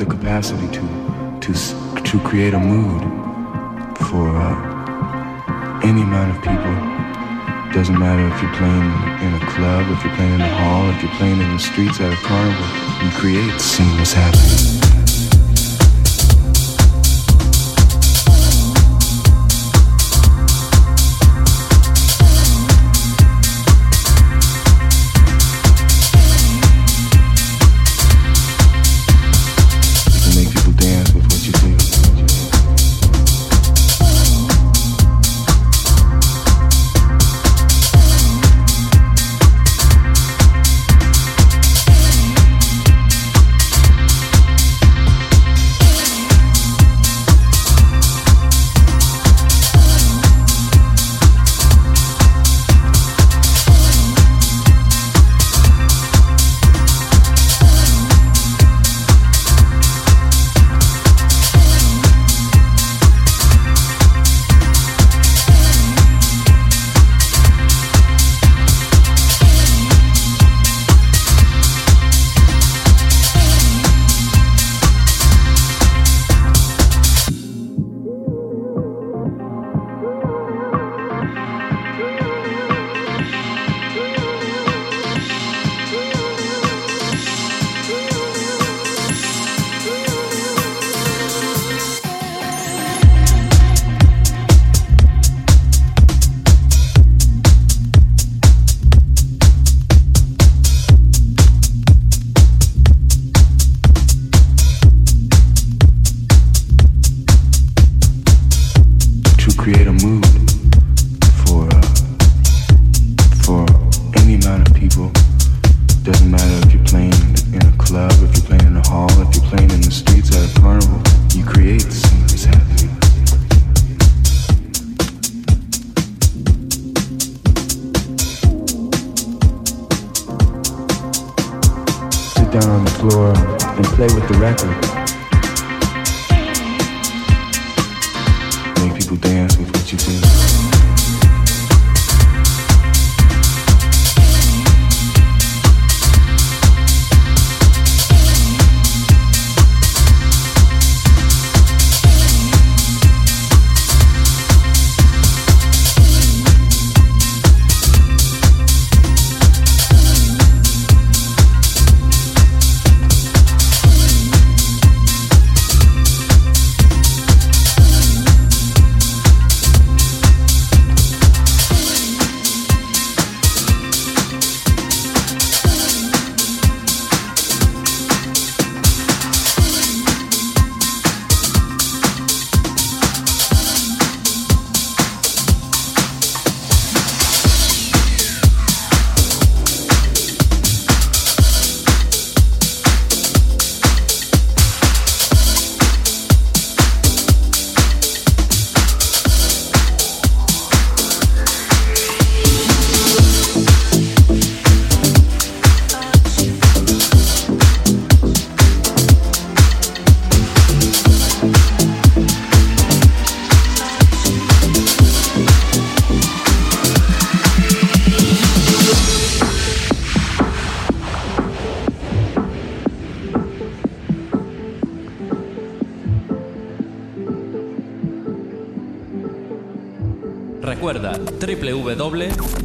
the capacity to to to create a mood for uh, any amount of people. Doesn't matter if you're playing in a club, if you're playing in a hall, if you're playing in the streets at a carnival. You create seamless happening.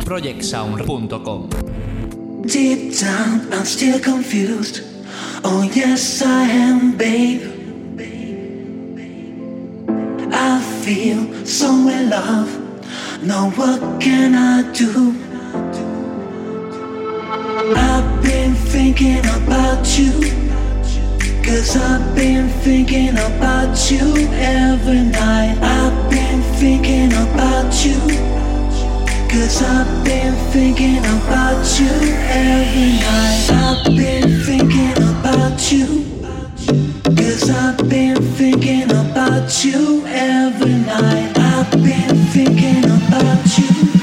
projectsound.com. Deep down, I'm still confused. Oh, yes, I am, babe. I feel somewhere love. Now, what can I do? I've been thinking about you. Cause I've been thinking about you every night. I've been thinking about you. Cause I've been thinking about you every night. I've been thinking about you. Cause I've been thinking about you every night. I've been thinking about you.